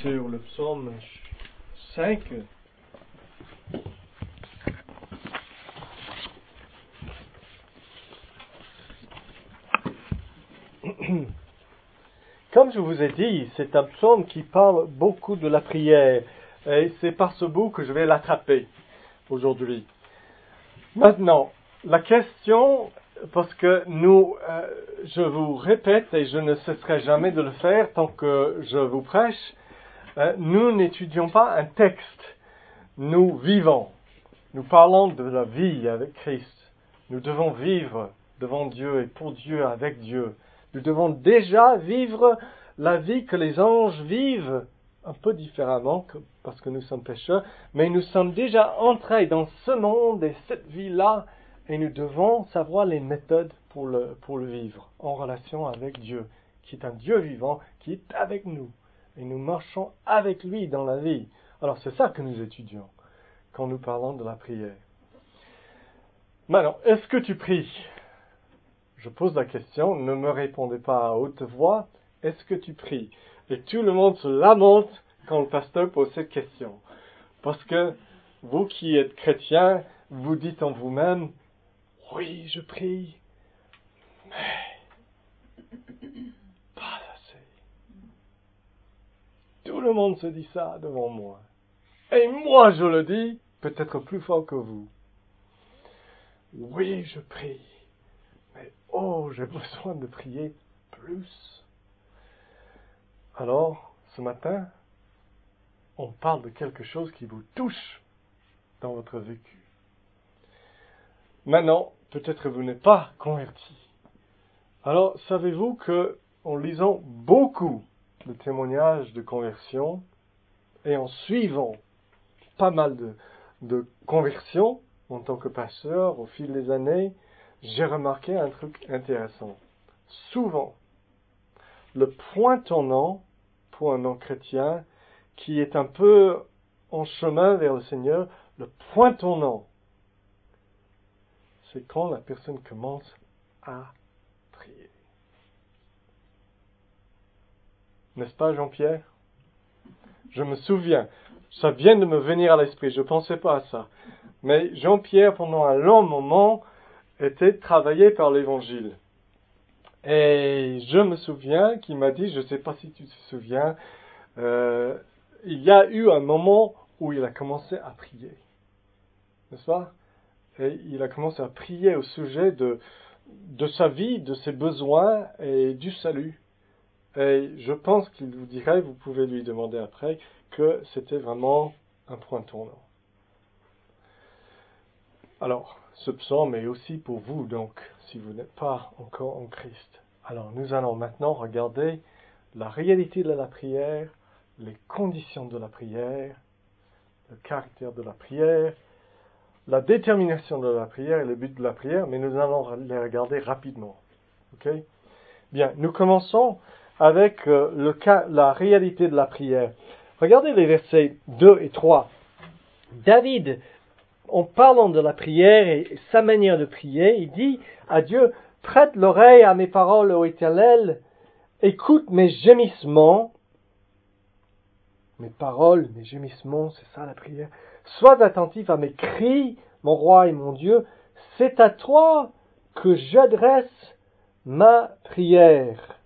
sur le psaume 5. Comme je vous ai dit, c'est un psaume qui parle beaucoup de la prière. Et c'est par ce bout que je vais l'attraper aujourd'hui. Maintenant, la question, parce que nous, euh, je vous répète et je ne cesserai jamais de le faire tant que je vous prêche, euh, nous n'étudions pas un texte, nous vivons. Nous parlons de la vie avec Christ. Nous devons vivre devant Dieu et pour Dieu avec Dieu. Nous devons déjà vivre la vie que les anges vivent, un peu différemment parce que nous sommes pécheurs, mais nous sommes déjà entrés dans ce monde et cette vie-là, et nous devons savoir les méthodes pour le, pour le vivre en relation avec Dieu, qui est un Dieu vivant, qui est avec nous, et nous marchons avec lui dans la vie. Alors c'est ça que nous étudions quand nous parlons de la prière. Maintenant, est-ce que tu pries? Je pose la question, ne me répondez pas à haute voix, est-ce que tu pries? Et tout le monde se lamente quand le pasteur pose cette question. Parce que vous qui êtes chrétiens, vous dites en vous-même, oui, je prie, mais pas assez. Tout le monde se dit ça devant moi. Et moi, je le dis, peut-être plus fort que vous. Oui, je prie Oh, j'ai besoin de prier plus. Alors, ce matin, on parle de quelque chose qui vous touche dans votre vécu. Maintenant, peut-être vous n'êtes pas converti. Alors, savez-vous que, en lisant beaucoup de témoignages de conversion et en suivant pas mal de, conversions en tant que pasteur au fil des années, j'ai remarqué un truc intéressant. Souvent, le point tournant pour un non-chrétien qui est un peu en chemin vers le Seigneur, le point tournant, c'est quand la personne commence à prier. N'est-ce pas, Jean-Pierre? Je me souviens, ça vient de me venir à l'esprit, je ne pensais pas à ça. Mais Jean-Pierre, pendant un long moment, était travaillé par l'évangile. Et je me souviens qu'il m'a dit, je ne sais pas si tu te souviens, euh, il y a eu un moment où il a commencé à prier. N'est-ce pas? Et il a commencé à prier au sujet de, de sa vie, de ses besoins et du salut. Et je pense qu'il vous dirait, vous pouvez lui demander après, que c'était vraiment un point tournant. Alors, ce psaume est aussi pour vous, donc, si vous n'êtes pas encore en Christ. Alors, nous allons maintenant regarder la réalité de la prière, les conditions de la prière, le caractère de la prière, la détermination de la prière et le but de la prière, mais nous allons les regarder rapidement. Ok? Bien, nous commençons avec euh, le cas, la réalité de la prière. Regardez les versets 2 et 3. David en parlant de la prière et sa manière de prier, il dit à Dieu, prête l'oreille à mes paroles, ô Éternel, écoute mes gémissements, mes paroles, mes gémissements, c'est ça la prière. Sois attentif à mes cris, mon roi et mon Dieu, c'est à toi que j'adresse ma prière.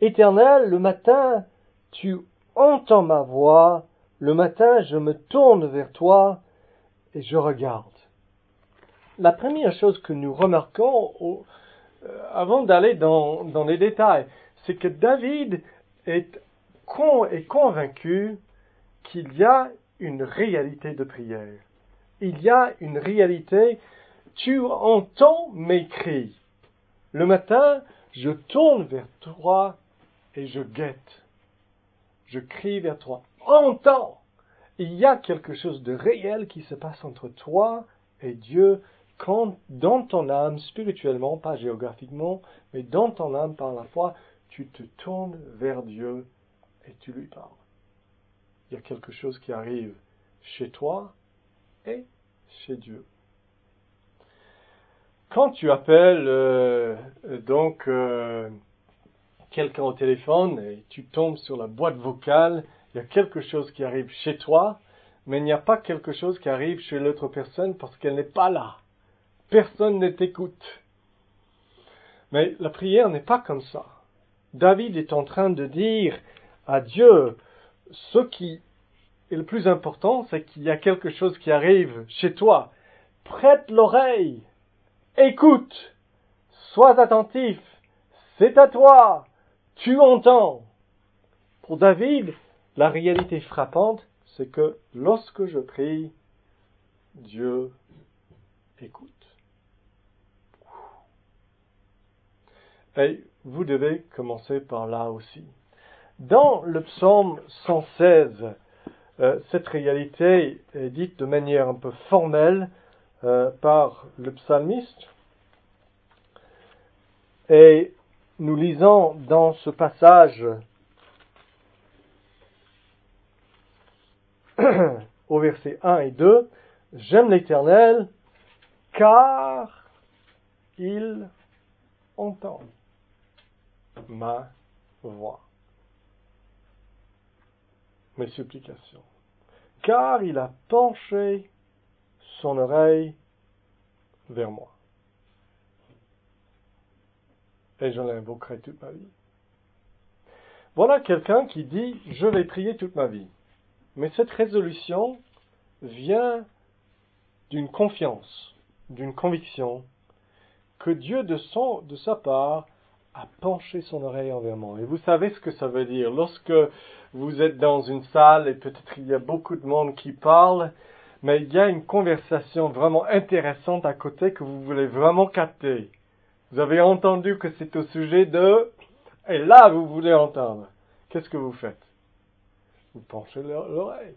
Éternel, le matin, tu entends ma voix, le matin, je me tourne vers toi et je regarde. La première chose que nous remarquons euh, avant d'aller dans, les détails, c'est que David est, est convaincu qu'il y a une réalité de prière. Il y a une réalité, tu entends mes cris. Le matin, je tourne vers toi et je guette. Je crie vers toi entends. Il y a quelque chose de réel qui se passe entre toi et Dieu quand dans ton âme, spirituellement, pas géographiquement, mais dans ton âme par la foi, tu te tournes vers Dieu et tu lui parles. Il y a quelque chose qui arrive chez toi et chez Dieu. Quand tu appelles euh, donc euh, quelqu'un au téléphone et tu tombes sur la boîte vocale, il y a quelque chose qui arrive chez toi, mais il n'y a pas quelque chose qui arrive chez l'autre personne parce qu'elle n'est pas là. Personne ne t'écoute. Mais la prière n'est pas comme ça. David est en train de dire à Dieu, ce qui est le plus important, c'est qu'il y a quelque chose qui arrive chez toi. Prête l'oreille, écoute, sois attentif, c'est à toi, tu entends. Pour David, la réalité frappante, c'est que lorsque je prie, Dieu écoute. Et vous devez commencer par là aussi. Dans le psaume 116, euh, cette réalité est dite de manière un peu formelle euh, par le psalmiste. Et nous lisons dans ce passage au verset 1 et 2, J'aime l'Éternel car il entend ma voix, mes supplications, car il a penché son oreille vers moi. Et je l'invoquerai toute ma vie. Voilà quelqu'un qui dit, je vais prier toute ma vie. Mais cette résolution vient d'une confiance, d'une conviction que Dieu de, son, de sa part a penché son oreille envers moi. Et vous savez ce que ça veut dire. Lorsque vous êtes dans une salle et peut-être il y a beaucoup de monde qui parle, mais il y a une conversation vraiment intéressante à côté que vous voulez vraiment capter. Vous avez entendu que c'est au sujet de... Et là, vous voulez entendre. Qu'est-ce que vous faites? Vous penchez l'oreille.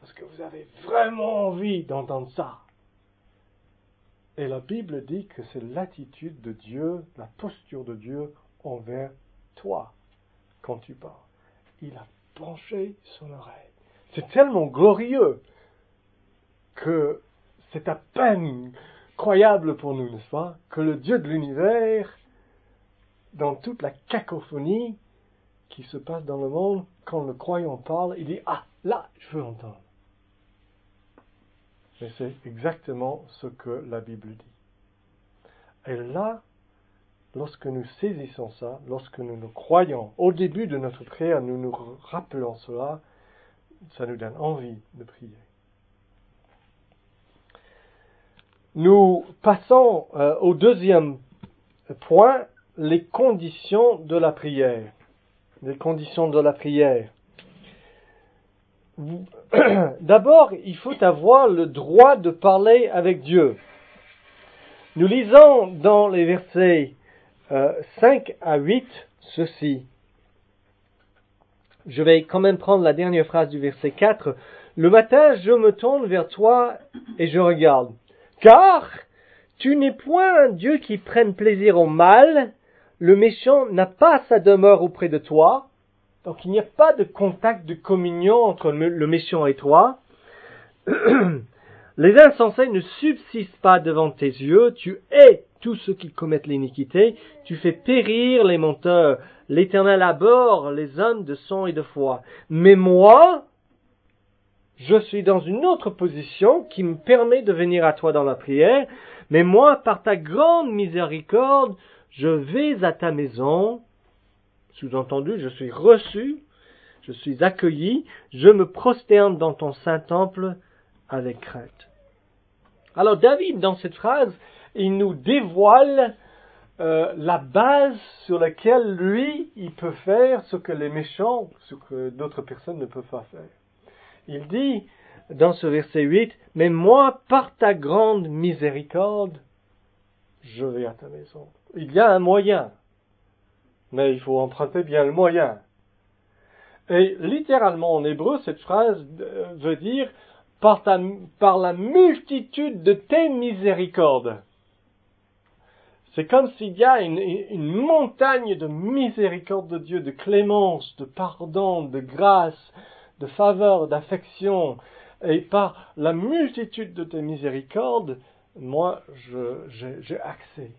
Parce que vous avez vraiment envie d'entendre ça. Et la Bible dit que c'est l'attitude de Dieu, la posture de Dieu envers toi quand tu parles. Il a penché son oreille. C'est tellement glorieux que c'est à peine croyable pour nous, n'est-ce pas, que le Dieu de l'univers, dans toute la cacophonie qui se passe dans le monde, quand le croyant parle, il dit Ah, là, je veux entendre. Mais c'est exactement ce que la Bible dit. Et là, lorsque nous saisissons ça, lorsque nous nous croyons, au début de notre prière, nous nous rappelons cela, ça nous donne envie de prier. Nous passons euh, au deuxième point, les conditions de la prière. Les conditions de la prière. D'abord, il faut avoir le droit de parler avec Dieu. Nous lisons dans les versets 5 euh, à 8 ceci. Je vais quand même prendre la dernière phrase du verset 4. Le matin, je me tourne vers toi et je regarde. Car tu n'es point un Dieu qui prenne plaisir au mal, le méchant n'a pas sa demeure auprès de toi, donc il n'y a pas de contact de communion entre le méchant et toi. Les insensés ne subsistent pas devant tes yeux, tu hais tous ceux qui commettent l'iniquité, tu fais périr les menteurs, l'Éternel aborde les hommes de sang et de foi. Mais moi, je suis dans une autre position qui me permet de venir à toi dans la prière, mais moi, par ta grande miséricorde, je vais à ta maison, sous-entendu, je suis reçu, je suis accueilli, je me prosterne dans ton saint temple avec crainte. Alors David, dans cette phrase, il nous dévoile euh, la base sur laquelle lui, il peut faire ce que les méchants, ce que d'autres personnes ne peuvent pas faire. Il dit dans ce verset 8, Mais moi, par ta grande miséricorde, je vais à ta maison. Il y a un moyen, mais il faut emprunter bien le moyen. Et littéralement en hébreu, cette phrase euh, veut dire par, la multitude de tes miséricordes. C'est comme s'il y a une, montagne de miséricorde de Dieu, de clémence, de pardon, de grâce, de faveur, d'affection, et par la multitude de tes miséricordes, moi, j'ai accès.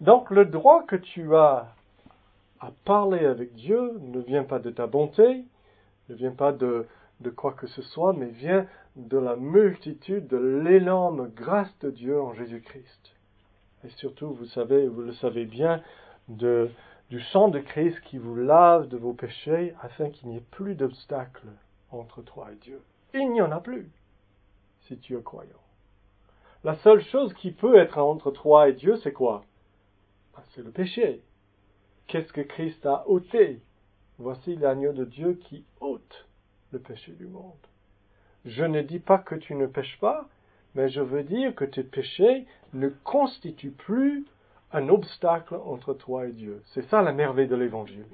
Donc le droit que tu as à parler avec Dieu ne vient pas de ta bonté, ne vient pas de, quoi que ce soit, mais vient de la multitude, de l'énorme grâce de Dieu en Jésus-Christ. Et surtout, vous savez, vous le savez bien, de, du sang de Christ qui vous lave de vos péchés afin qu'il n'y ait plus d'obstacle entre toi et Dieu. Il n'y en a plus si tu es croyant. La seule chose qui peut être entre toi et Dieu, c'est quoi? Ben, C'est le péché. Qu'est-ce que Christ a ôté? Voici l'agneau de Dieu qui ôte le péché du monde. Je ne dis pas que tu ne pêches pas, mais je veux dire que tes péchés ne constituent plus un obstacle entre toi et Dieu. C'est ça la merveille de l'évangile.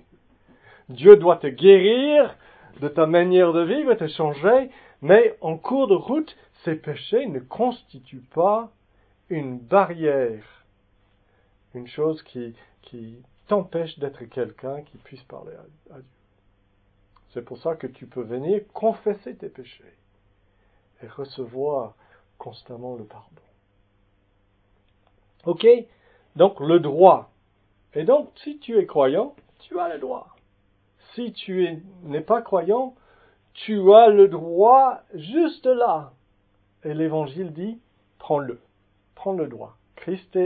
Dieu doit te guérir de ta manière de vivre, te changer, mais en cours de route, ces péchés ne constituent pas une barrière, une chose qui, t'empêche d'être quelqu'un qui puisse parler à, à Dieu. C'est pour ça que tu peux venir confesser tes péchés et recevoir constamment le pardon. Ok? Donc le droit. Et donc si tu es croyant, tu as le droit. Si tu n'es pas croyant, tu as le droit juste là. Et l'évangile dit, prends-le. Prends le droit. Christ,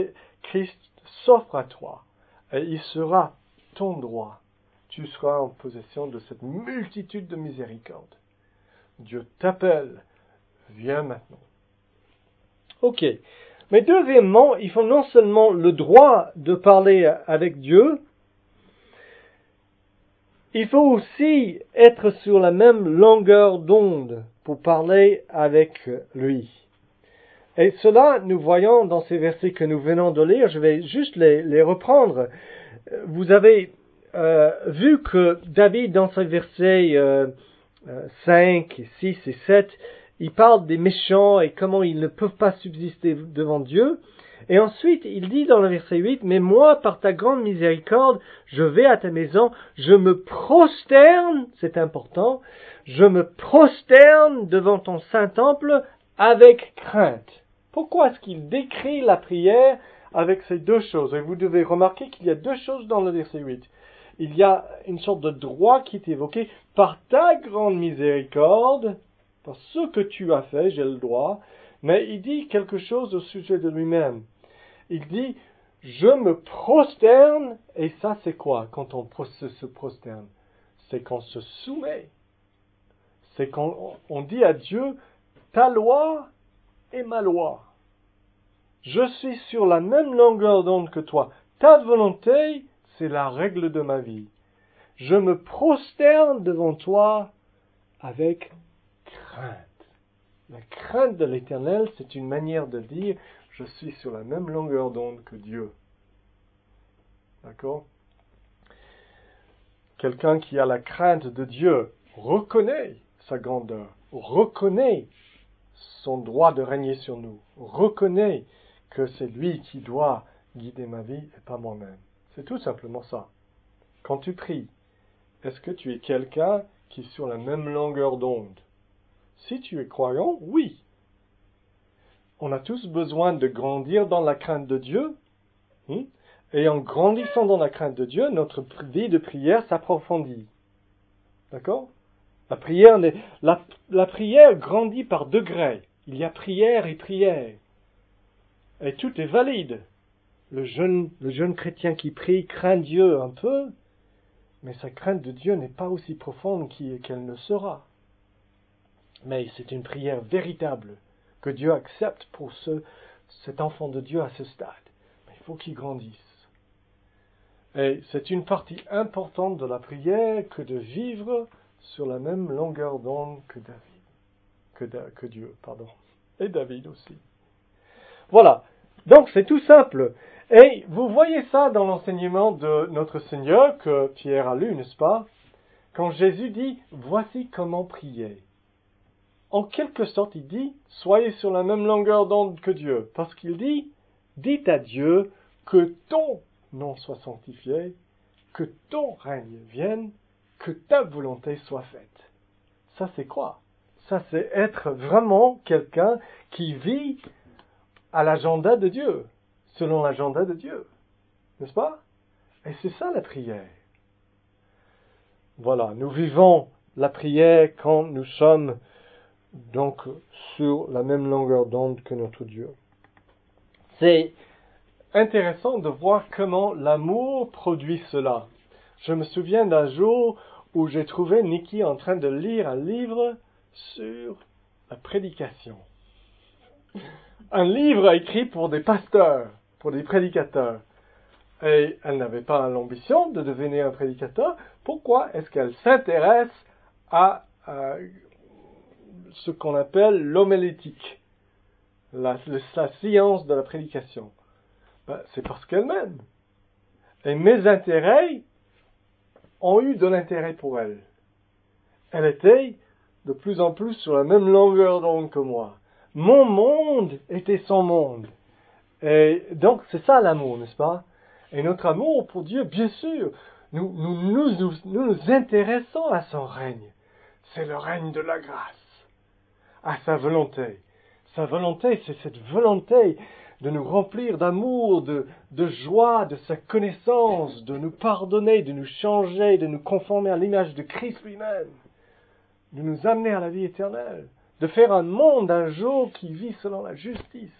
Christ s'offre à toi. Et il sera ton droit. Tu seras en possession de cette multitude de miséricorde. Dieu t'appelle. Viens maintenant. Ok. Mais deuxièmement, il faut non seulement le droit de parler avec Dieu, il faut aussi être sur la même longueur d'onde pour parler avec lui. Et cela, nous voyons dans ces versets que nous venons de lire, je vais juste les, reprendre. Vous avez euh, vu que David, dans ces versets euh, 5, 6 et 7, il parle des méchants et comment ils ne peuvent pas subsister devant Dieu. Et ensuite, il dit dans le verset 8, Mais moi, par ta grande miséricorde, je vais à ta maison, je me prosterne, c'est important, je me prosterne devant ton saint temple avec crainte. Pourquoi est-ce qu'il décrit la prière avec ces deux choses? Et vous devez remarquer qu'il y a deux choses dans le verset 8. Il y a une sorte de droit qui est évoqué par ta grande miséricorde, ce que tu as fait, j'ai le droit, mais il dit quelque chose au sujet de lui-même. Il dit, je me prosterne, et ça c'est quoi quand on se prosterne? C'est qu'on se soumet. C'est qu'on on dit à Dieu, ta loi est ma loi. Je suis sur la même longueur d'onde que toi. Ta volonté, c'est la règle de ma vie. Je me prosterne devant toi avec La crainte de l'éternel, c'est une manière de dire je suis sur la même longueur d'onde que Dieu. D'accord? Quelqu'un qui a la crainte de Dieu reconnaît sa grandeur, reconnaît son droit de régner sur nous, reconnaît que c'est lui qui doit guider ma vie et pas moi-même. C'est tout simplement ça. Quand tu pries, est-ce que tu es quelqu'un qui est sur la même longueur d'onde Si tu es croyant, oui. On a tous besoin de grandir dans la crainte de Dieu. Hein? Et en grandissant dans la crainte de Dieu, notre vie de prière s'approfondit. D'accord? La prière, grandit par degrés. Il y a prière et prière. Et tout est valide. Le jeune chrétien qui prie craint Dieu un peu, mais sa crainte de Dieu n'est pas aussi profonde qu'elle ne sera. Mais c'est une prière véritable que Dieu accepte pour ce, cet enfant de Dieu à ce stade. Il faut qu'il grandisse. Et c'est une partie importante de la prière que de vivre sur la même longueur d'onde que David, Dieu, et David aussi. Voilà. Donc c'est tout simple. Et vous voyez ça dans l'enseignement de notre Seigneur que Pierre a lu, n'est-ce pas? Quand Jésus dit Voici comment prier. En quelque sorte, il dit Soyez sur la même longueur d'onde que Dieu. Parce qu'il dit Dites à Dieu que ton nom soit sanctifié, que ton règne vienne, que ta volonté soit faite. Ça, c'est quoi? Ça, c'est être vraiment quelqu'un qui vit à l'agenda de Dieu, selon l'agenda de Dieu. N'est-ce pas? Et c'est ça la prière. Voilà, nous vivons la prière quand nous sommes donc sur la même longueur d'onde que notre Dieu. C'est intéressant de voir comment l'amour produit cela. Je me souviens d'un jour où j'ai trouvé Nikki en train de lire un livre sur la prédication. Un livre écrit pour des pasteurs, pour des prédicateurs. Et elle n'avait pas l'ambition de devenir un prédicateur. Pourquoi est-ce qu'elle s'intéresse à, ce qu'on appelle l'homélétique, la, science de la prédication ben, C'est parce qu'elle m'aime. Et mes intérêts ont eu de l'intérêt pour elle. Elle était de plus en plus sur la même longueur d'onde que moi. Mon monde était son monde. Et donc, c'est ça l'amour, n'est-ce pas? Et notre amour pour Dieu, bien sûr, nous nous, nous, nous intéressons à son règne. C'est le règne de la grâce, à sa volonté. Sa volonté, c'est cette volonté de nous remplir d'amour, de, joie, de sa connaissance, de nous pardonner, de nous changer, de nous conformer à l'image de Christ lui-même, de nous amener à la vie éternelle, de faire un monde un jour qui vit selon la justice.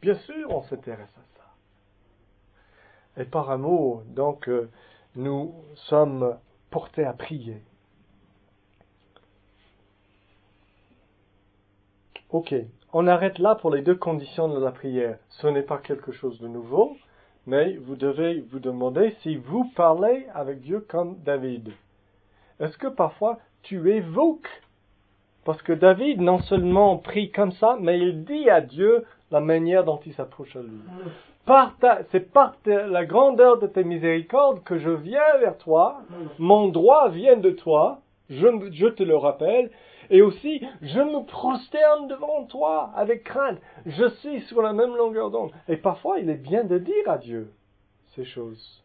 Bien sûr, on s'intéresse à ça. Et par amour, donc, euh, nous sommes portés à prier. Ok, on arrête là pour les deux conditions de la prière. Ce n'est pas quelque chose de nouveau, mais vous devez vous demander si vous parlez avec Dieu comme David. Est-ce que parfois tu évoques? Parce que David non seulement prie comme ça, mais il dit à Dieu la manière dont il s'approche à lui c'est par la grandeur de tes miséricordes que je viens vers toi. Mon droit vient de toi. Je, je te le rappelle. Et aussi, je me prosterne devant toi avec crainte. Je suis sur la même longueur d'onde. Et parfois, il est bien de dire à Dieu ces choses.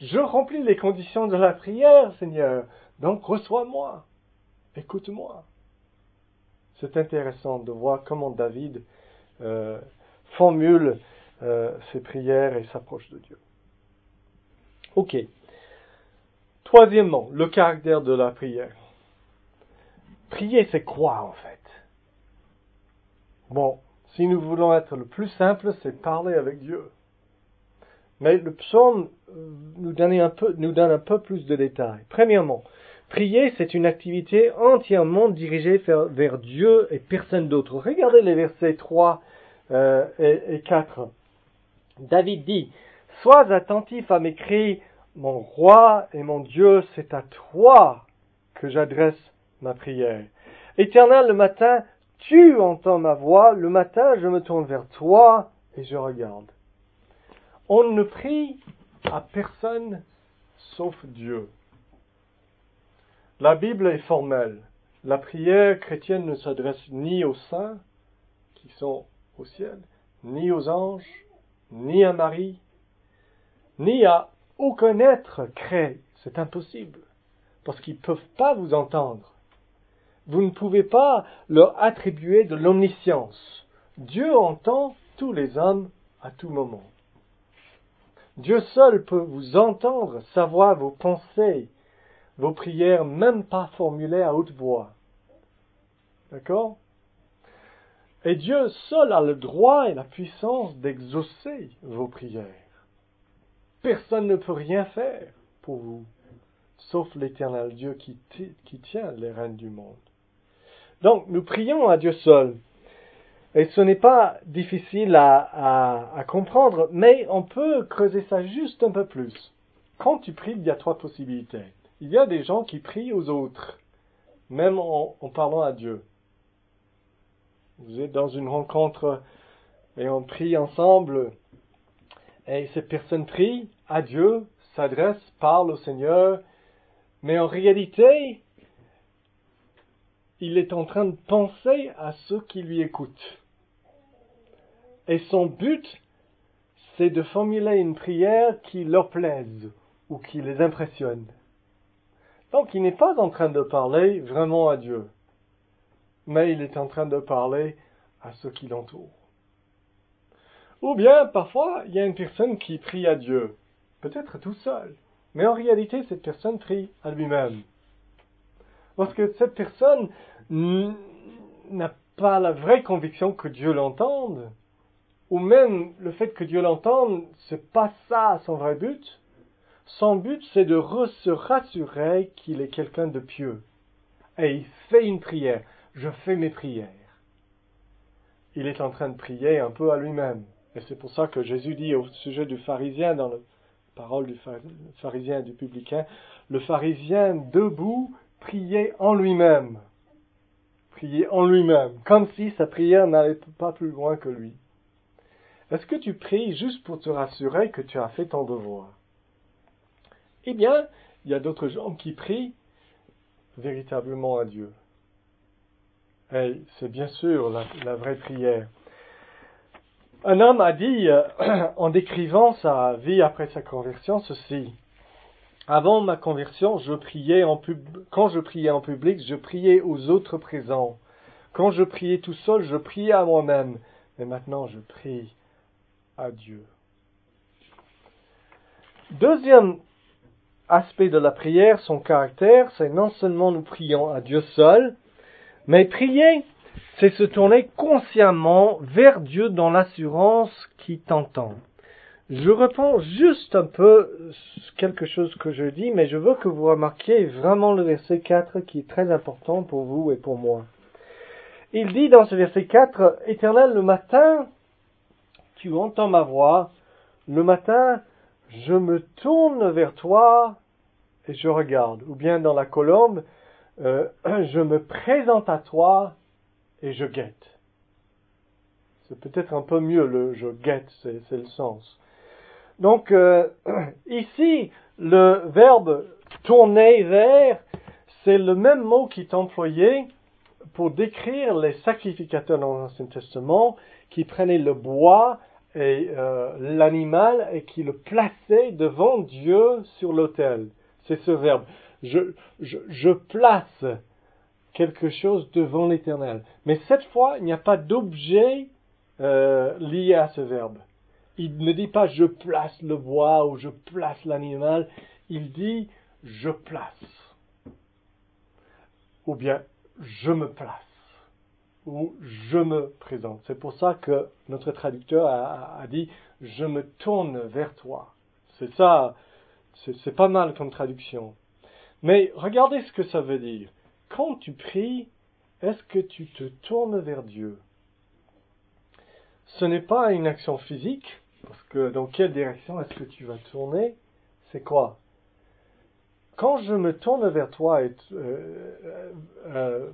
Je remplis les conditions de la prière, Seigneur. Donc, reçois-moi. Écoute-moi. C'est intéressant de voir comment David euh, formule euh, ses prières et s'approche de Dieu. Ok. Troisièmement, le caractère de la prière. Prier, c'est quoi en fait Bon, si nous voulons être le plus simple, c'est parler avec Dieu. Mais le psaume euh, nous donne, un peu, nous donne un peu plus de détails. Premièrement, prier, c'est une activité entièrement dirigée vers, Dieu et personne d'autre. Regardez les versets 3 euh, et, et 4. David dit, Sois attentif à mes cris, mon roi et mon Dieu, c'est à toi que j'adresse ma prière. Éternel, le matin, tu entends ma voix, le matin, je me tourne vers toi et je regarde. On ne prie à personne sauf Dieu. La Bible est formelle. La prière chrétienne ne s'adresse ni aux saints qui sont au ciel, ni aux anges, ni à Marie, ni à aucun être créé. C'est impossible, parce qu'ils ne peuvent pas vous entendre. Vous ne pouvez pas leur attribuer de l'omniscience. Dieu entend tous les hommes à tout moment. Dieu seul peut vous entendre, savoir vos pensées, vos prières, même pas formulées à haute voix. D'accord? Et Dieu seul a le droit et la puissance d'exaucer vos prières. Personne ne peut rien faire pour vous, sauf l'éternel Dieu qui, tient les rênes du monde. Donc, nous prions à Dieu seul. Et ce n'est pas difficile à, comprendre, mais on peut creuser ça juste un peu plus. Quand tu pries, il y a trois possibilités. Il y a des gens qui prient aux autres, même en parlant à Dieu. Vous êtes dans une rencontre et on prie ensemble et ces personnes prient à Dieu, s'adressent, parlent au Seigneur, mais en réalité, il est en train de penser à ceux qui lui écoutent. Et son but, c'est de formuler une prière qui leur plaise ou qui les impressionne. Donc il n'est pas en train de parler vraiment à Dieu mais il est en train de parler à ceux qui l'entourent. Ou bien, parfois, il y a une personne qui prie à Dieu, peut-être tout seul, mais en réalité, cette personne prie à lui-même. Parce que cette personne n'a pas la vraie conviction que Dieu l'entende, ou même le fait que Dieu l'entende, c'est pas ça son vrai but. Son but, c'est de se rassurer qu'il est quelqu'un de pieux. Et il fait une prière. Je fais mes prières. Il est en train de prier un peu à lui-même. Et c'est pour ça que Jésus dit au sujet du pharisien, dans la parole du pharisien et du publicain, le pharisien debout priait en lui-même. Priait en lui-même, comme si sa prière n'allait pas plus loin que lui. Est-ce que tu pries juste pour te rassurer que tu as fait ton devoir? Eh bien, il y a d'autres gens qui prient véritablement à Dieu. Et c'est bien sûr la, vraie prière. Un homme a dit, euh, en décrivant sa vie après sa conversion, ceci. Avant ma conversion, quand je priais en public, je priais aux autres présents. Quand je priais tout seul, je priais à moi-même. Mais maintenant, je prie à Dieu. Deuxième aspect de la prière, son caractère, c'est non seulement nous prions à Dieu seul, mais prier, c'est se tourner consciemment vers Dieu dans l'assurance qui t'entend. Je reprends juste un peu quelque chose que je dis, mais je veux que vous remarquiez vraiment le verset 4 qui est très important pour vous et pour moi. Il dit dans ce verset 4, Éternel, le matin, tu entends ma voix, le matin, je me tourne vers toi et je regarde. Ou bien dans la colombe, euh, je me présente à toi et je guette. C'est peut-être un peu mieux le je guette, c'est le sens. Donc euh, ici, le verbe tourner vers, c'est le même mot qui est employé pour décrire les sacrificateurs dans l'Ancien Testament qui prenaient le bois et euh, l'animal et qui le plaçaient devant Dieu sur l'autel. C'est ce verbe. Je, place quelque chose devant l'Éternel. Mais cette fois, il n'y a pas d'objet euh, lié à ce verbe. Il ne dit pas je place le bois ou je place l'animal. Il dit je place. Ou bien je me place. Ou je me présente. C'est pour ça que notre traducteur a, dit je me tourne vers toi. C'est ça, c'est pas mal comme traduction. Mais regardez ce que ça veut dire. Quand tu pries, est-ce que tu te tournes vers Dieu? Ce n'est pas une action physique, parce que dans quelle direction est-ce que tu vas tourner? C'est quoi? Quand je me tourne vers toi euh, euh,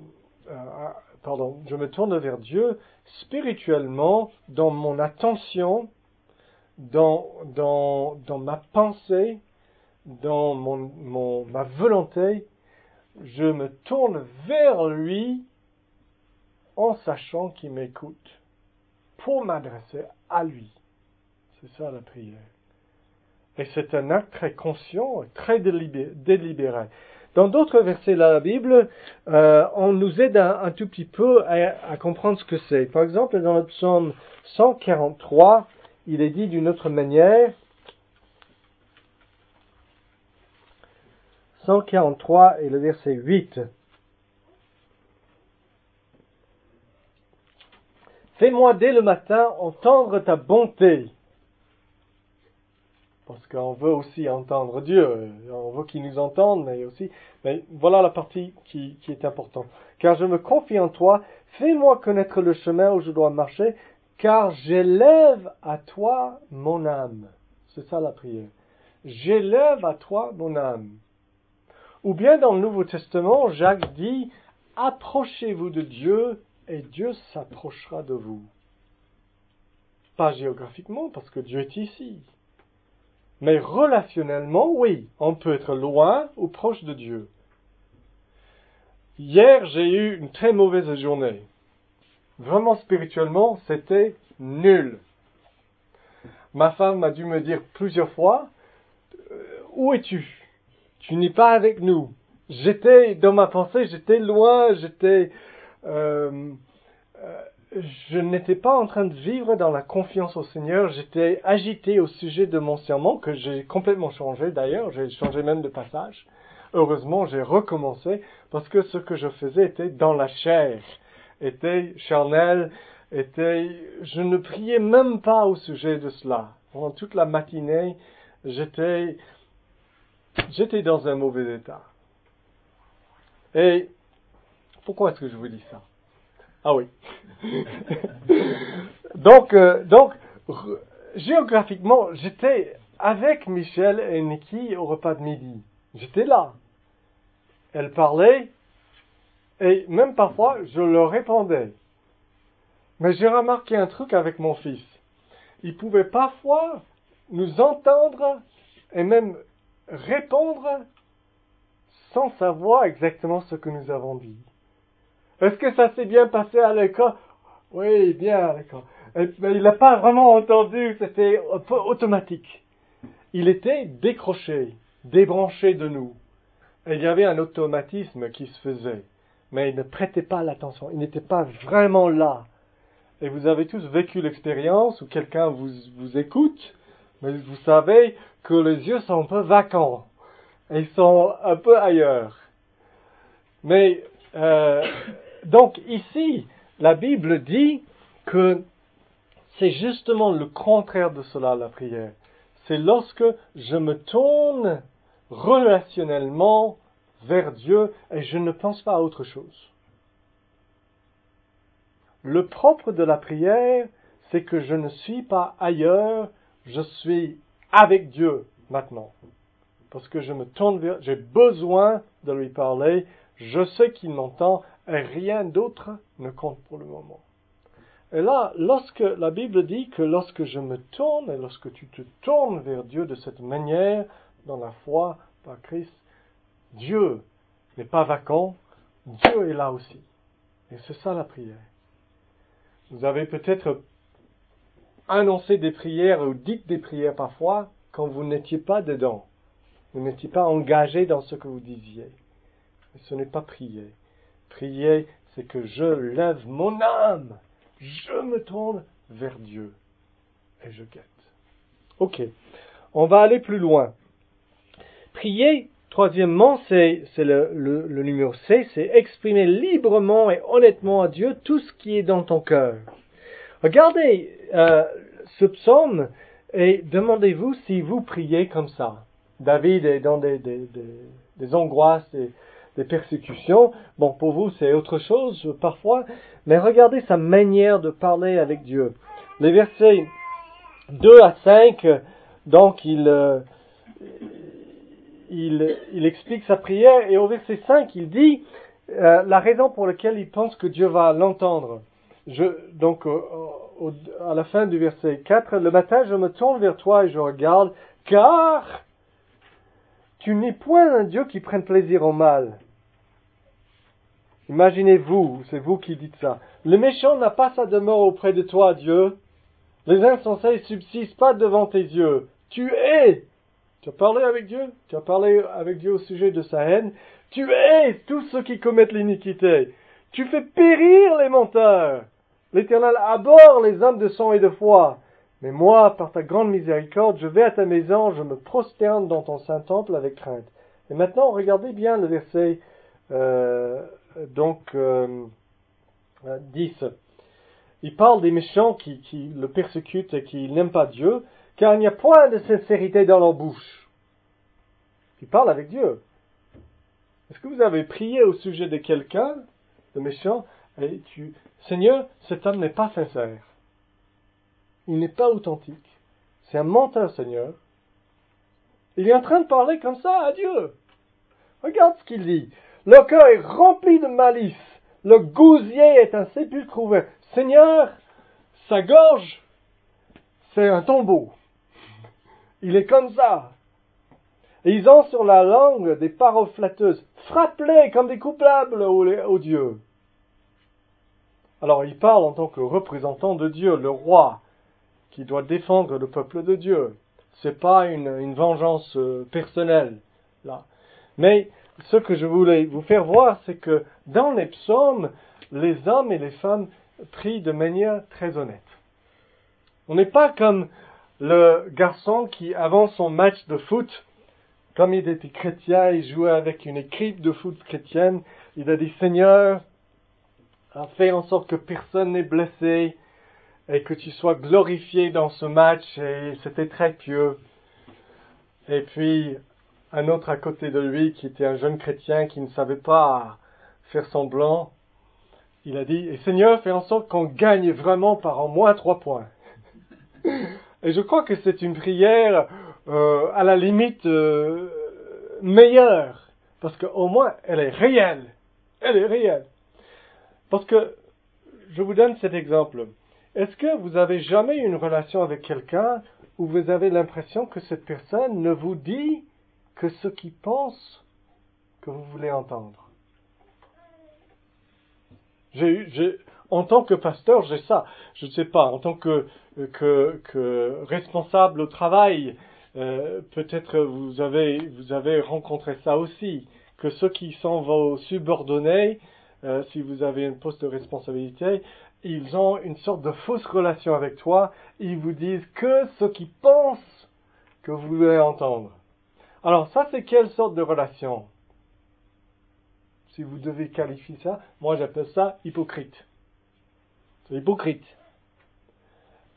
euh, pardon, je me tourne vers Dieu spirituellement dans mon attention, dans, dans, dans ma pensée, dans mon, ma volonté, je me tourne vers lui en sachant qu'il m'écoute pour m'adresser à lui. C'est ça la prière. Et c'est un acte très conscient, très délibéré. Dans d'autres versets de la Bible, euh, on nous aide un, tout petit peu à, comprendre ce que c'est. Par exemple, dans le psaume 143, il est dit d'une autre manière, 143 et le verset 8. Fais-moi dès le matin entendre ta bonté. Parce qu'on veut aussi entendre Dieu. On veut qu'il nous entende, mais aussi. Mais voilà la partie qui, qui est importante. Car je me confie en toi. Fais-moi connaître le chemin où je dois marcher. Car j'élève à toi mon âme. C'est ça la prière. J'élève à toi mon âme. Ou bien dans le Nouveau Testament, Jacques dit, approchez-vous de Dieu et Dieu s'approchera de vous. Pas géographiquement, parce que Dieu est ici. Mais relationnellement, oui, on peut être loin ou proche de Dieu. Hier, j'ai eu une très mauvaise journée. Vraiment spirituellement, c'était nul. Ma femme m'a dû me dire plusieurs fois, euh, où es-tu? Tu n'es pas avec nous. J'étais dans ma pensée, j'étais loin, j'étais, euh, euh, je n'étais pas en train de vivre dans la confiance au Seigneur. J'étais agité au sujet de mon serment que j'ai complètement changé d'ailleurs. J'ai changé même de passage. heureusement, j'ai recommencé parce que ce que je faisais était dans la chair, était charnel, était, je ne priais même pas au sujet de cela. Pendant toute la matinée, j'étais, j'étais dans un mauvais état. Et pourquoi est-ce que je vous dis ça? Ah oui. donc, euh, donc, géographiquement, j'étais avec Michel et Nikki au repas de midi. J'étais là. Elle parlait et même parfois je leur répondais. Mais j'ai remarqué un truc avec mon fils. Il pouvait parfois nous entendre et même répondre sans savoir exactement ce que nous avons dit. Est-ce que ça s'est bien passé à l'école? Oui, bien à l'école. Mais il n'a pas vraiment entendu, c'était un peu automatique. Il était décroché, débranché de nous. Et il y avait un automatisme qui se faisait. Mais il ne prêtait pas l'attention, il n'était pas vraiment là. Et vous avez tous vécu l'expérience où quelqu'un vous, vous écoute, mais vous savez que les yeux sont un peu vacants. Ils sont un peu ailleurs. Mais, euh, donc ici, la Bible dit que c'est justement le contraire de cela, la prière. C'est lorsque je me tourne relationnellement vers Dieu et je ne pense pas à autre chose. Le propre de la prière, c'est que je ne suis pas ailleurs, je suis avec Dieu maintenant. Parce que je me tourne vers, j'ai besoin de lui parler, je sais qu'il m'entend et rien d'autre ne compte pour le moment. Et là, lorsque la Bible dit que lorsque je me tourne et lorsque tu te tournes vers Dieu de cette manière, dans la foi par Christ, Dieu n'est pas vacant, Dieu est là aussi. Et c'est ça la prière. Vous avez peut-être annoncé des prières ou dit des prières parfois quand vous n'étiez pas dedans. Vous n'étiez pas engagé dans ce que vous disiez. Mais ce n'est pas prier. Prier, c'est que je lève mon âme je me tourne vers Dieu et je guette. Ok, on va aller plus loin. Prier, troisièmement, c'est le, numéro C, c'est exprimer librement et honnêtement à Dieu tout ce qui est dans ton cœur. Regardez euh, ce psaume et demandez-vous si vous priez comme ça. David est dans des, des, des angoisses, des, des persécutions. Bon, pour vous, c'est autre chose parfois, mais regardez sa manière de parler avec Dieu. Les versets 2 à 5, donc il, euh, il, il, explique sa prière, et au verset 5, il dit euh, la raison pour laquelle il pense que Dieu va l'entendre. Je, donc, à la fin du verset 4, le matin, je me tourne vers toi et je regarde, car tu n'es point un Dieu qui prenne plaisir au mal. Imaginez-vous, c'est vous qui dites ça. Le méchant n'a pas sa demeure auprès de toi, Dieu. Les insensés subsistent pas devant tes yeux. Tu es. Tu as parlé avec Dieu? Tu as parlé avec Dieu au sujet de sa haine? Tu es tous ceux qui commettent l'iniquité. Tu fais périr les menteurs. L'Éternel abhorre les hommes de sang et de foi. Mais moi, par ta grande miséricorde, je vais à ta maison, je me prosterne dans ton saint temple avec crainte. Et maintenant, regardez bien le verset euh, donc 10. Euh, il parle des méchants qui, le persécutent et qui n'aiment pas Dieu, car il n'y a point de sincérité dans leur bouche. Il parle avec Dieu. Est-ce que vous avez prié au sujet de quelqu'un, de méchant, et tu, Seigneur, cet homme n'est pas sincère. Il n'est pas authentique. C'est un menteur, Seigneur. Il est en train de parler comme ça à Dieu. Regarde ce qu'il dit. Le cœur est rempli de malice. Le gousier est un sépulcre ouvert. Seigneur, sa gorge, c'est un tombeau. Il est comme ça. Et ils ont sur la langue des paroles flatteuses. Frappe-les comme des coupables au, Dieu. Alors il parle en tant que représentant de Dieu, le roi, qui doit défendre le peuple de Dieu. C'est pas une, une vengeance euh, personnelle, là. Mais ce que je voulais vous faire voir, c'est que dans les psaumes, les hommes et les femmes prient de manière très honnête. On n'est pas comme le garçon qui, avant son match de foot, comme il était chrétien, il jouait avec une équipe de foot chrétienne. Il a dit, Seigneur, fais en sorte que personne n'est blessé et que tu sois glorifié dans ce match. Et c'était très pieux. Et puis, un autre à côté de lui, qui était un jeune chrétien qui ne savait pas faire semblant, il a dit, et Seigneur, fais en sorte qu'on gagne vraiment par en moins trois points. et je crois que c'est une prière euh, à la limite euh, meilleure, parce qu'au moins elle est réelle. Elle est réelle. Parce que, je vous donne cet exemple. Est-ce que vous avez jamais eu une relation avec quelqu'un où vous avez l'impression que cette personne ne vous dit que ce qu'il pense que vous voulez entendre? En tant que pasteur, j'ai ça. Je ne sais pas. En tant que, que, que responsable au travail, euh, peut-être vous avez, vous avez rencontré ça aussi, que ceux qui sont vos subordonnés, euh, si vous avez un poste de responsabilité, ils ont une sorte de fausse relation avec toi, ils vous disent que ce qu'ils pensent que vous voulez entendre. Alors ça, c'est quelle sorte de relation? Si vous devez qualifier ça, moi j'appelle ça hypocrite. C'est hypocrite.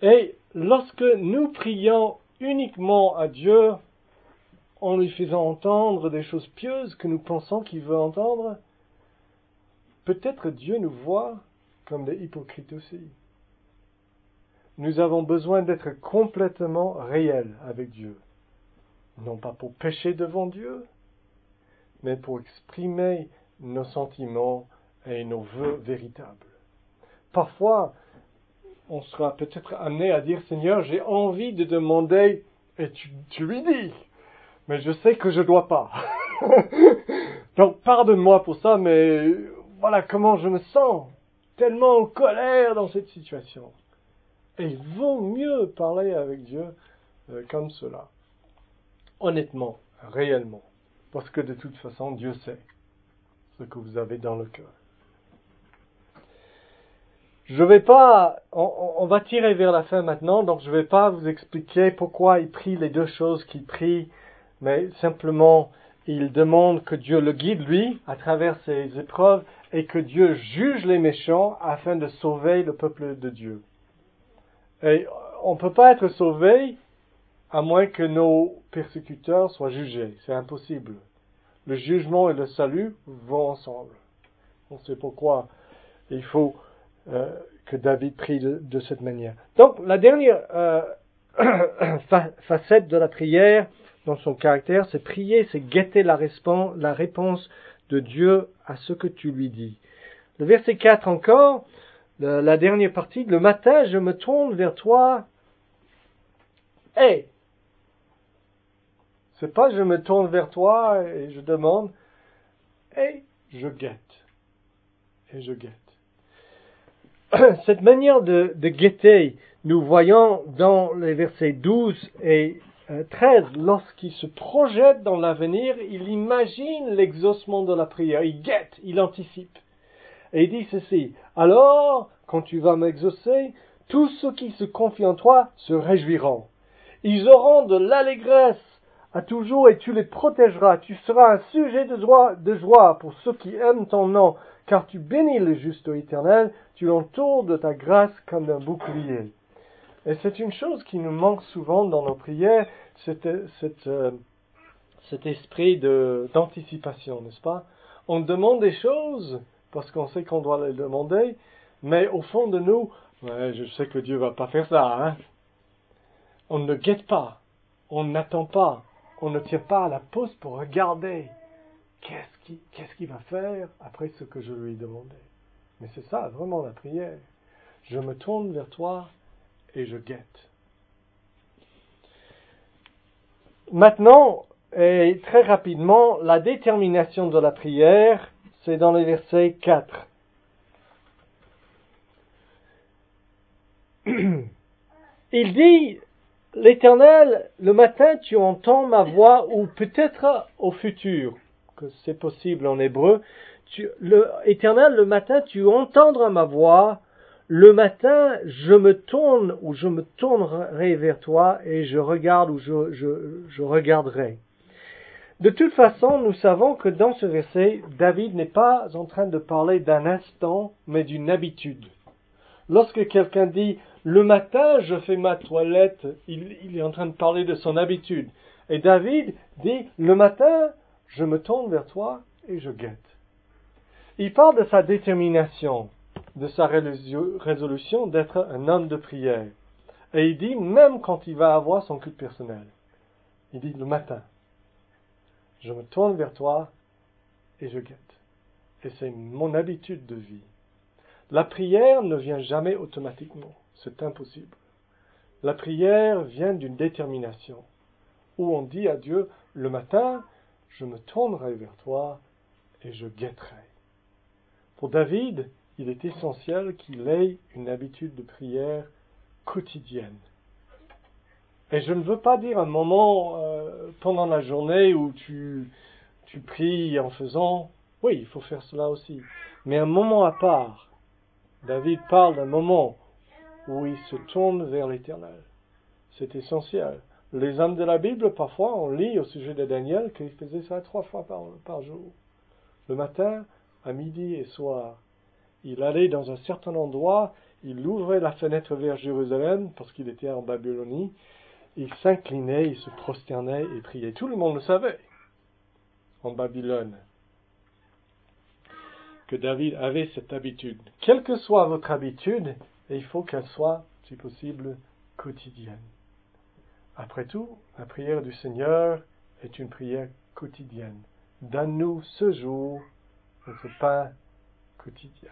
Et lorsque nous prions uniquement à Dieu en lui faisant entendre des choses pieuses que nous pensons qu'il veut entendre, peut-être Dieu nous voit comme des hypocrites aussi. Nous avons besoin d'être complètement réels avec Dieu. Non pas pour pécher devant Dieu, mais pour exprimer nos sentiments et nos vœux véritables. Parfois, on sera peut-être amené à dire Seigneur, j'ai envie de demander, et tu, lui dis, mais je sais que je ne dois pas. Donc pardonne-moi pour ça, mais voilà comment je me sens, tellement en colère dans cette situation. Et il vaut mieux parler avec Dieu euh, comme cela. Honnêtement, réellement. Parce que de toute façon, Dieu sait ce que vous avez dans le cœur. Je vais pas, on, va tirer vers la fin maintenant, donc je vais pas vous expliquer pourquoi il prie les deux choses qu'il prie, mais simplement il demande que Dieu le guide lui à travers ses épreuves et que Dieu juge les méchants afin de sauver le peuple de Dieu. Et on ne peut pas être sauvé à moins que nos persécuteurs soient jugés. C'est impossible. Le jugement et le salut vont ensemble. On sait pourquoi il faut euh, que David prie de, cette manière. Donc la dernière euh, facette de la prière dans son caractère, c'est prier, c'est guetter la, réponse de Dieu à ce que tu lui dis. Le verset 4 encore, la, dernière partie, le matin je me tourne vers toi. Et c'est pas je me tourne vers toi et je demande. Et je guette. Et je guette. cette manière de, guetter, nous voyons dans les versets 12 et 13, euh, lorsqu'il se projette dans l'avenir, il imagine l'exaucement de la prière, il guette, il anticipe. Et il dit ceci, alors, quand tu vas m'exaucer, tous ceux qui se confient en toi se réjouiront. Ils auront de l'allégresse à toujours et tu les protégeras. Tu seras un sujet de joie, de joie pour ceux qui aiment ton nom, car tu bénis le juste éternel, tu l'entoures de ta grâce comme d'un bouclier. Et c'est une chose qui nous manque souvent dans nos prières, cet, euh, cet esprit d'anticipation, n'est-ce pas? On demande des choses parce qu'on sait qu'on doit les demander, mais au fond de nous, je sais que Dieu va pas faire ça. Hein on ne guette pas, on n'attend pas, on ne tient pas à la pause pour regarder qu'est-ce qu'il va faire après ce que je lui ai demandé. Mais c'est ça vraiment la prière. Je me tourne vers toi et je guette. Maintenant, et très rapidement, la détermination de la prière, c'est dans les versets 4. Il dit, L'Éternel, le matin tu entends ma voix, ou peut-être au futur, que c'est possible en hébreu, tu, le, le matin, tu entendras ma voix, le matin, je me tourne ou je me tournerai vers toi et je regarde ou je, je, je regarderai. De toute façon, nous savons que dans ce verset, David n'est pas en train de parler d'un instant, mais d'une habitude. Lorsque quelqu'un dit le matin je fais ma toilette, il, est en train de parler de son habitude. Et David dit le matin je me tourne vers toi et je guette. Il parle de sa détermination, de sa résolution d'être un homme de prière. Et il dit même quand il va avoir son culte personnel. Il dit le matin, je me tourne vers toi et je guette. Et c'est mon habitude de vie. La prière ne vient jamais automatiquement. C'est impossible. La prière vient d'une détermination, où on dit à Dieu, le matin, je me tournerai vers toi et je guetterai. Pour David, il est essentiel qu'il ait une habitude de prière quotidienne. Et je ne veux pas dire un moment euh, pendant la journée où tu, pries en faisant, oui, il faut faire cela aussi, mais un moment à part. David parle d'un moment où il se tourne vers l'Éternel. C'est essentiel. Les hommes de la Bible, parfois, on lit au sujet de Daniel qu'il faisait ça trois fois par jour. Le matin, à midi et soir. Il allait dans un certain endroit, il ouvrait la fenêtre vers Jérusalem, parce qu'il était en Babylonie, il s'inclinait, il se prosternait et priait. Tout le monde le savait en Babylone que David avait cette habitude. Quelle que soit votre habitude, il faut qu'elle soit, si possible, quotidienne. Après tout, la prière du Seigneur est une prière quotidienne. Donne-nous ce jour notre pain quotidien.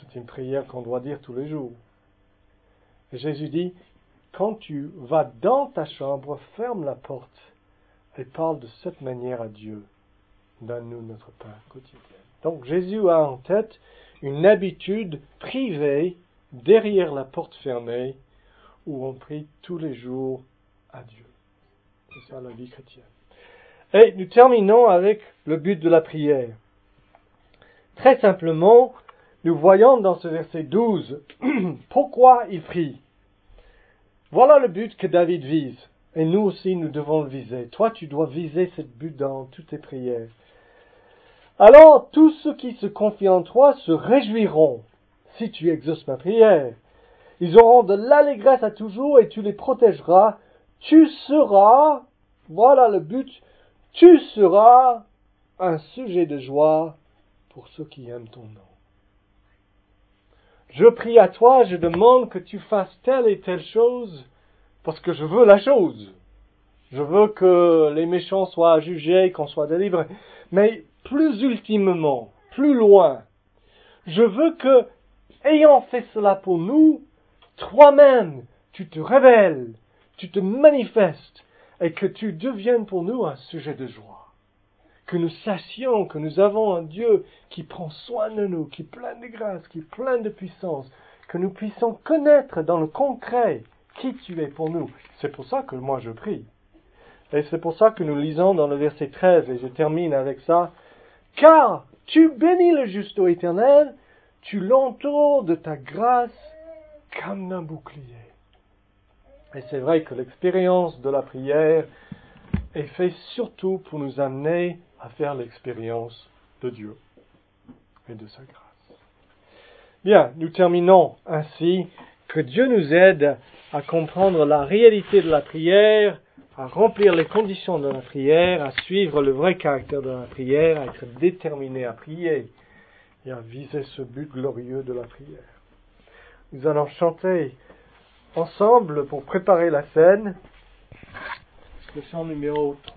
C'est une prière qu'on doit dire tous les jours. Et Jésus dit, quand tu vas dans ta chambre, ferme la porte et parle de cette manière à Dieu. Donne-nous notre pain quotidien. Donc Jésus a en tête une habitude privée derrière la porte fermée où on prie tous les jours à Dieu. C'est ça la vie chrétienne. Et nous terminons avec le but de la prière. Très simplement, nous voyons dans ce verset 12 pourquoi il prie. Voilà le but que David vise. Et nous aussi, nous devons le viser. Toi, tu dois viser ce but dans toutes tes prières. Alors tous ceux qui se confient en toi se réjouiront si tu exauces ma prière. Ils auront de l'allégresse à toujours et tu les protégeras. Tu seras, voilà le but, tu seras un sujet de joie pour ceux qui aiment ton nom. Je prie à toi, je demande que tu fasses telle et telle chose parce que je veux la chose. Je veux que les méchants soient jugés, qu'on soit délivré. Mais plus ultimement, plus loin. Je veux que, ayant fait cela pour nous, toi-même, tu te révèles, tu te manifestes, et que tu deviennes pour nous un sujet de joie. Que nous sachions que nous avons un Dieu qui prend soin de nous, qui est plein de grâce, qui est plein de puissance, que nous puissions connaître dans le concret qui tu es pour nous. C'est pour ça que moi je prie. Et c'est pour ça que nous lisons dans le verset 13, et je termine avec ça, car tu bénis le juste au éternel, tu l'entoures de ta grâce comme d'un bouclier. Et c'est vrai que l'expérience de la prière est faite surtout pour nous amener à faire l'expérience de Dieu et de sa grâce. Bien, nous terminons ainsi. Que Dieu nous aide à comprendre la réalité de la prière à remplir les conditions de la prière, à suivre le vrai caractère de la prière, à être déterminé à prier et à viser ce but glorieux de la prière. Nous allons chanter ensemble pour préparer la scène, le chant numéro 3.